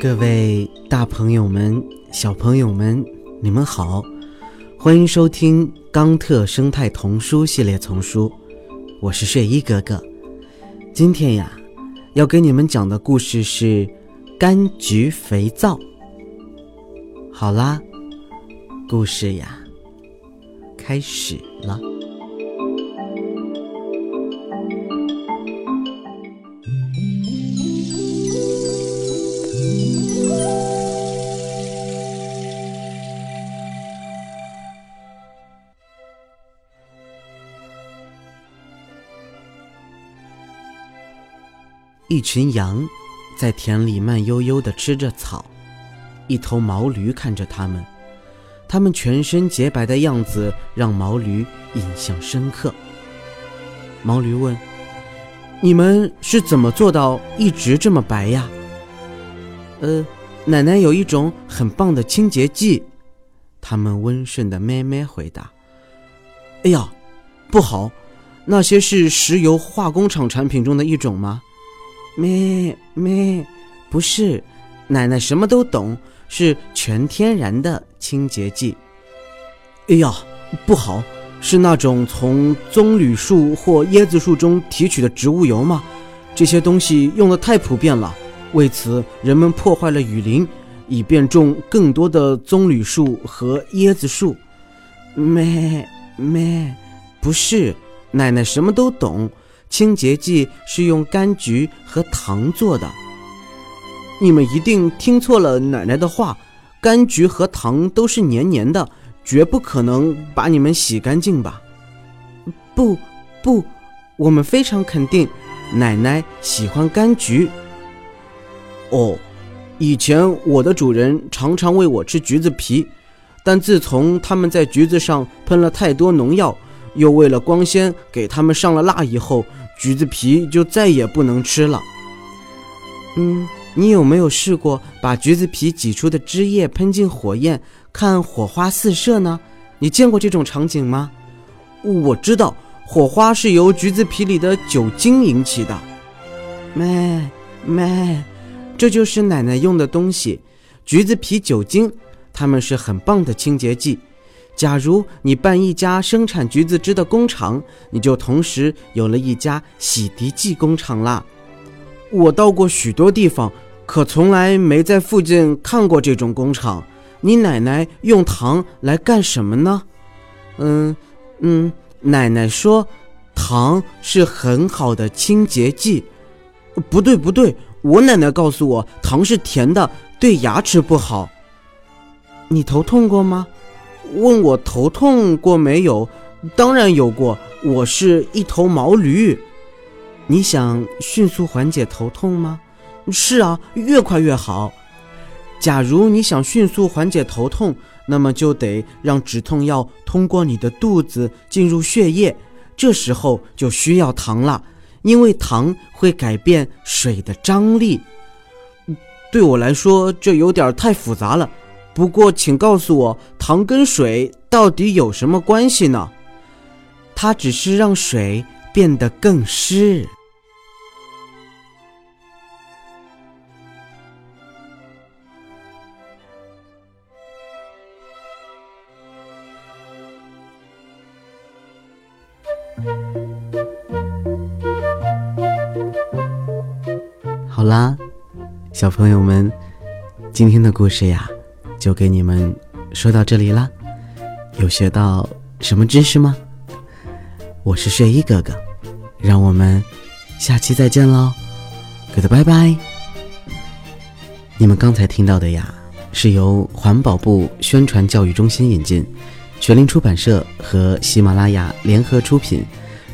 各位大朋友们、小朋友们，你们好，欢迎收听《冈特生态童书系列丛书》，我是睡衣哥哥。今天呀，要给你们讲的故事是《柑橘肥皂》。好啦，故事呀，开始了。一群羊在田里慢悠悠地吃着草，一头毛驴看着它们，它们全身洁白的样子让毛驴印象深刻。毛驴问：“你们是怎么做到一直这么白呀？”“呃，奶奶有一种很棒的清洁剂。”它们温顺的咩咩回答。“哎呀，不好，那些是石油化工厂产品中的一种吗？”咩咩，不是，奶奶什么都懂，是全天然的清洁剂。哎呀，不好，是那种从棕榈树或椰子树中提取的植物油吗？这些东西用的太普遍了，为此人们破坏了雨林，以便种更多的棕榈树和椰子树。咩咩，不是，奶奶什么都懂。清洁剂是用柑橘和糖做的。你们一定听错了奶奶的话，柑橘和糖都是黏黏的，绝不可能把你们洗干净吧？不，不，我们非常肯定，奶奶喜欢柑橘。哦，以前我的主人常常喂我吃橘子皮，但自从他们在橘子上喷了太多农药。又为了光鲜给他们上了蜡以后，橘子皮就再也不能吃了。嗯，你有没有试过把橘子皮挤出的汁液喷进火焰，看火花四射呢？你见过这种场景吗？我知道，火花是由橘子皮里的酒精引起的。妹妹，这就是奶奶用的东西，橘子皮酒精，它们是很棒的清洁剂。假如你办一家生产橘子汁的工厂，你就同时有了一家洗涤剂工厂啦。我到过许多地方，可从来没在附近看过这种工厂。你奶奶用糖来干什么呢？嗯嗯，奶奶说，糖是很好的清洁剂。不对不对，我奶奶告诉我，糖是甜的，对牙齿不好。你头痛过吗？问我头痛过没有？当然有过。我是一头毛驴。你想迅速缓解头痛吗？是啊，越快越好。假如你想迅速缓解头痛，那么就得让止痛药通过你的肚子进入血液。这时候就需要糖了，因为糖会改变水的张力。对我来说，这有点太复杂了。不过，请告诉我，糖跟水到底有什么关系呢？它只是让水变得更湿。好啦，小朋友们，今天的故事呀。就给你们说到这里啦，有学到什么知识吗？我是睡衣哥哥，让我们下期再见喽，good 拜拜。你们刚才听到的呀，是由环保部宣传教育中心引进，学林出版社和喜马拉雅联合出品，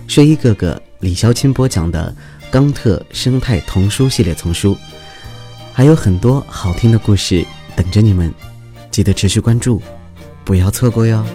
睡衣哥哥李潇钦播讲的《冈特生态童书系列丛书》，还有很多好听的故事等着你们。记得持续关注，不要错过哟。